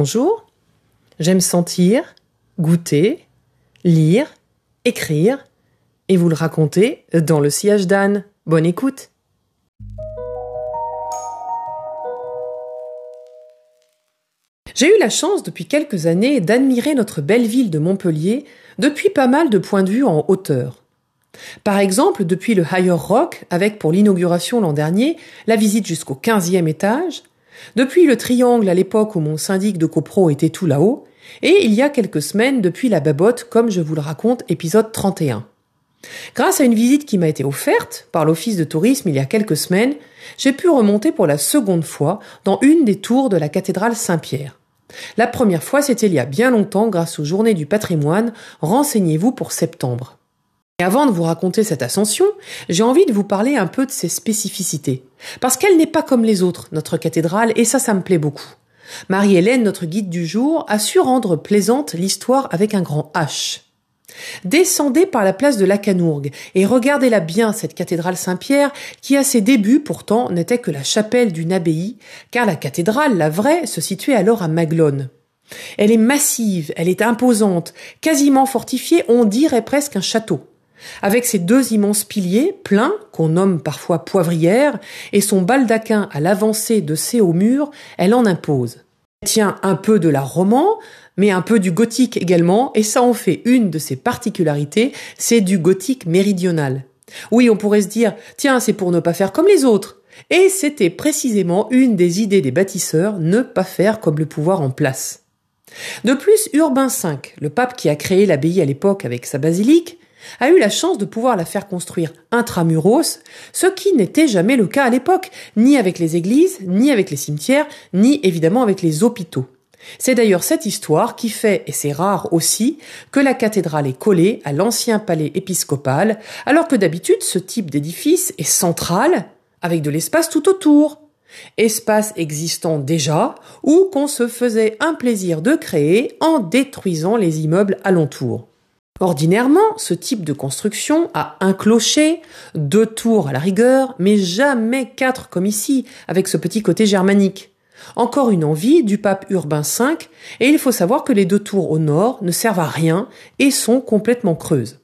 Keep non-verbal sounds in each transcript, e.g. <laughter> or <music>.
Bonjour, j'aime sentir, goûter, lire, écrire et vous le raconter dans le sillage d'Anne. Bonne écoute. J'ai eu la chance depuis quelques années d'admirer notre belle ville de Montpellier depuis pas mal de points de vue en hauteur. Par exemple, depuis le Higher Rock, avec pour l'inauguration l'an dernier la visite jusqu'au 15e étage, depuis le triangle à l'époque où mon syndic de copro était tout là-haut, et il y a quelques semaines depuis la babotte comme je vous le raconte épisode 31. Grâce à une visite qui m'a été offerte par l'office de tourisme il y a quelques semaines, j'ai pu remonter pour la seconde fois dans une des tours de la cathédrale Saint-Pierre. La première fois, c'était il y a bien longtemps grâce aux journées du patrimoine, renseignez-vous pour septembre. Et avant de vous raconter cette ascension, j'ai envie de vous parler un peu de ses spécificités. Parce qu'elle n'est pas comme les autres, notre cathédrale, et ça, ça me plaît beaucoup. Marie-Hélène, notre guide du jour, a su rendre plaisante l'histoire avec un grand H. Descendez par la place de la Canourgue et regardez-la bien, cette cathédrale Saint-Pierre, qui à ses débuts pourtant n'était que la chapelle d'une abbaye, car la cathédrale, la vraie, se situait alors à Maglone. Elle est massive, elle est imposante, quasiment fortifiée, on dirait presque un château. Avec ses deux immenses piliers, pleins, qu'on nomme parfois poivrières, et son baldaquin à l'avancée de ses hauts murs, elle en impose. Elle tient un peu de l'art roman, mais un peu du gothique également, et ça en fait une de ses particularités, c'est du gothique méridional. Oui, on pourrait se dire, tiens, c'est pour ne pas faire comme les autres. Et c'était précisément une des idées des bâtisseurs, ne pas faire comme le pouvoir en place. De plus, Urbain V, le pape qui a créé l'abbaye à l'époque avec sa basilique, a eu la chance de pouvoir la faire construire intramuros, ce qui n'était jamais le cas à l'époque, ni avec les églises, ni avec les cimetières, ni évidemment avec les hôpitaux. C'est d'ailleurs cette histoire qui fait, et c'est rare aussi, que la cathédrale est collée à l'ancien palais épiscopal, alors que d'habitude ce type d'édifice est central, avec de l'espace tout autour. Espace existant déjà, ou qu'on se faisait un plaisir de créer en détruisant les immeubles alentours. Ordinairement, ce type de construction a un clocher, deux tours à la rigueur, mais jamais quatre comme ici, avec ce petit côté germanique. Encore une envie du pape Urbain V, et il faut savoir que les deux tours au nord ne servent à rien et sont complètement creuses.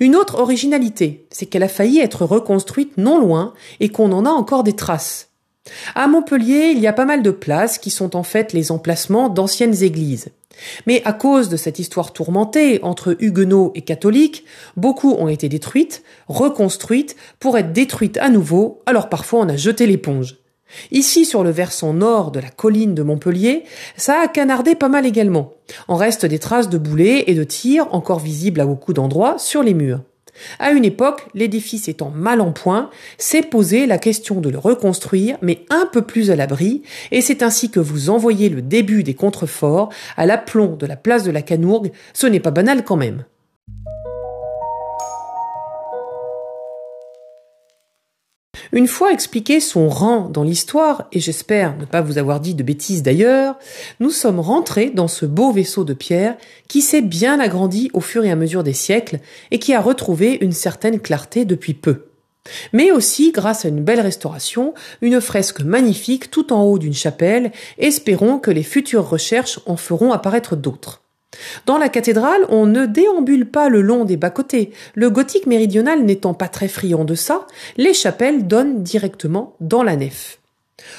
Une autre originalité, c'est qu'elle a failli être reconstruite non loin et qu'on en a encore des traces. À Montpellier, il y a pas mal de places qui sont en fait les emplacements d'anciennes églises. Mais à cause de cette histoire tourmentée entre huguenots et catholiques, beaucoup ont été détruites, reconstruites, pour être détruites à nouveau, alors parfois on a jeté l'éponge. Ici, sur le versant nord de la colline de Montpellier, ça a canardé pas mal également. En reste des traces de boulets et de tirs encore visibles à beaucoup d'endroits sur les murs. À une époque, l'édifice étant mal en point, s'est posé la question de le reconstruire, mais un peu plus à l'abri, et c'est ainsi que vous envoyez le début des contreforts à l'aplomb de la place de la Canourgue, ce n'est pas banal quand même. Une fois expliqué son rang dans l'histoire, et j'espère ne pas vous avoir dit de bêtises d'ailleurs, nous sommes rentrés dans ce beau vaisseau de pierre qui s'est bien agrandi au fur et à mesure des siècles et qui a retrouvé une certaine clarté depuis peu. Mais aussi, grâce à une belle restauration, une fresque magnifique tout en haut d'une chapelle, espérons que les futures recherches en feront apparaître d'autres. Dans la cathédrale, on ne déambule pas le long des bas-côtés. Le gothique méridional n'étant pas très friand de ça, les chapelles donnent directement dans la nef.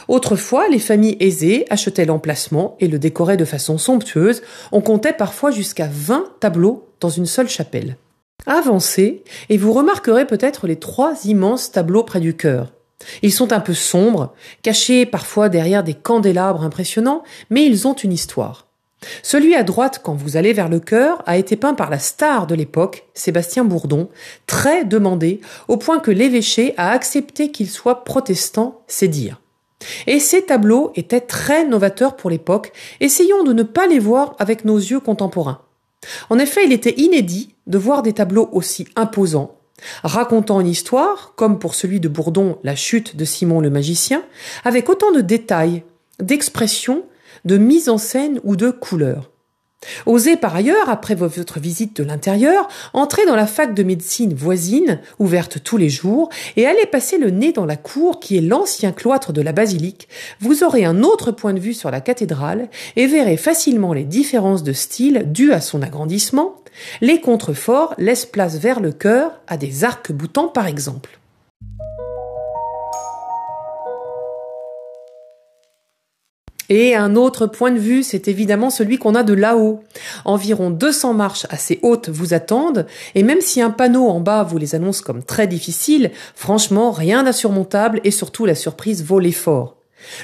Autrefois, les familles aisées achetaient l'emplacement et le décoraient de façon somptueuse. On comptait parfois jusqu'à 20 tableaux dans une seule chapelle. Avancez et vous remarquerez peut-être les trois immenses tableaux près du chœur. Ils sont un peu sombres, cachés parfois derrière des candélabres impressionnants, mais ils ont une histoire. Celui à droite, quand vous allez vers le chœur, a été peint par la star de l'époque, Sébastien Bourdon, très demandé, au point que l'évêché a accepté qu'il soit protestant, c'est dire. Et ces tableaux étaient très novateurs pour l'époque, essayons de ne pas les voir avec nos yeux contemporains. En effet, il était inédit de voir des tableaux aussi imposants, racontant une histoire, comme pour celui de Bourdon, la chute de Simon le magicien, avec autant de détails, d'expressions de mise en scène ou de couleur. Osez par ailleurs, après votre visite de l'intérieur, entrer dans la fac de médecine voisine, ouverte tous les jours, et aller passer le nez dans la cour qui est l'ancien cloître de la basilique. Vous aurez un autre point de vue sur la cathédrale et verrez facilement les différences de style dues à son agrandissement. Les contreforts laissent place vers le chœur à des arcs-boutants par exemple. Et un autre point de vue, c'est évidemment celui qu'on a de là-haut. Environ 200 marches assez hautes vous attendent, et même si un panneau en bas vous les annonce comme très difficiles, franchement, rien d'insurmontable et surtout la surprise vaut l'effort.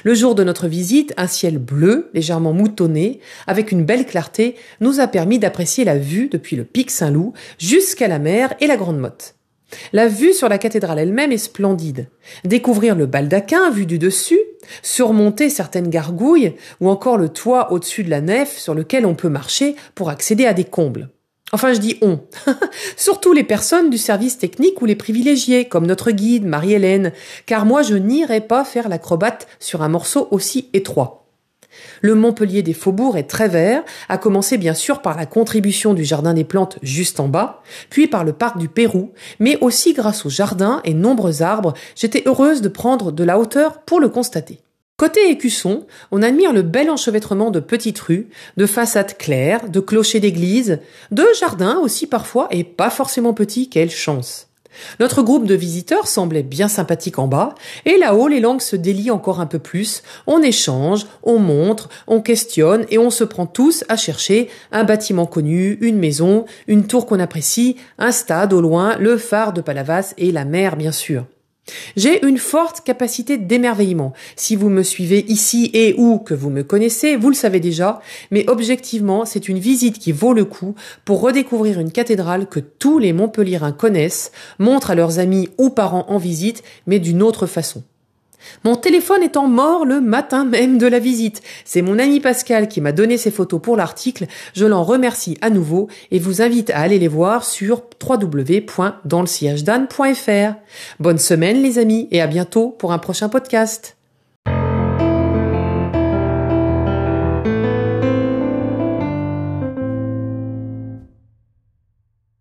Le jour de notre visite, un ciel bleu, légèrement moutonné, avec une belle clarté, nous a permis d'apprécier la vue depuis le pic Saint-Loup jusqu'à la mer et la Grande Motte. La vue sur la cathédrale elle-même est splendide. Découvrir le baldaquin vu du dessus, surmonter certaines gargouilles ou encore le toit au-dessus de la nef sur lequel on peut marcher pour accéder à des combles. Enfin, je dis on. <laughs> Surtout les personnes du service technique ou les privilégiés, comme notre guide, Marie-Hélène, car moi je n'irai pas faire l'acrobate sur un morceau aussi étroit. Le Montpellier des Faubourgs est très vert, à commencer bien sûr par la contribution du Jardin des Plantes juste en bas, puis par le Parc du Pérou, mais aussi grâce aux jardins et nombreux arbres, j'étais heureuse de prendre de la hauteur pour le constater. Côté écusson, on admire le bel enchevêtrement de petites rues, de façades claires, de clochers d'église, de jardins aussi parfois et pas forcément petits, quelle chance. Notre groupe de visiteurs semblait bien sympathique en bas, et là-haut les langues se délient encore un peu plus, on échange, on montre, on questionne, et on se prend tous à chercher un bâtiment connu, une maison, une tour qu'on apprécie, un stade au loin, le phare de Palavas et la mer bien sûr. J'ai une forte capacité d'émerveillement. Si vous me suivez ici et ou que vous me connaissez, vous le savez déjà, mais objectivement, c'est une visite qui vaut le coup pour redécouvrir une cathédrale que tous les Montpelliérains connaissent, montrent à leurs amis ou parents en visite, mais d'une autre façon. Mon téléphone étant mort le matin même de la visite. C'est mon ami Pascal qui m'a donné ces photos pour l'article. Je l'en remercie à nouveau et vous invite à aller les voir sur www.danslesiègedanne.fr. Bonne semaine les amis et à bientôt pour un prochain podcast.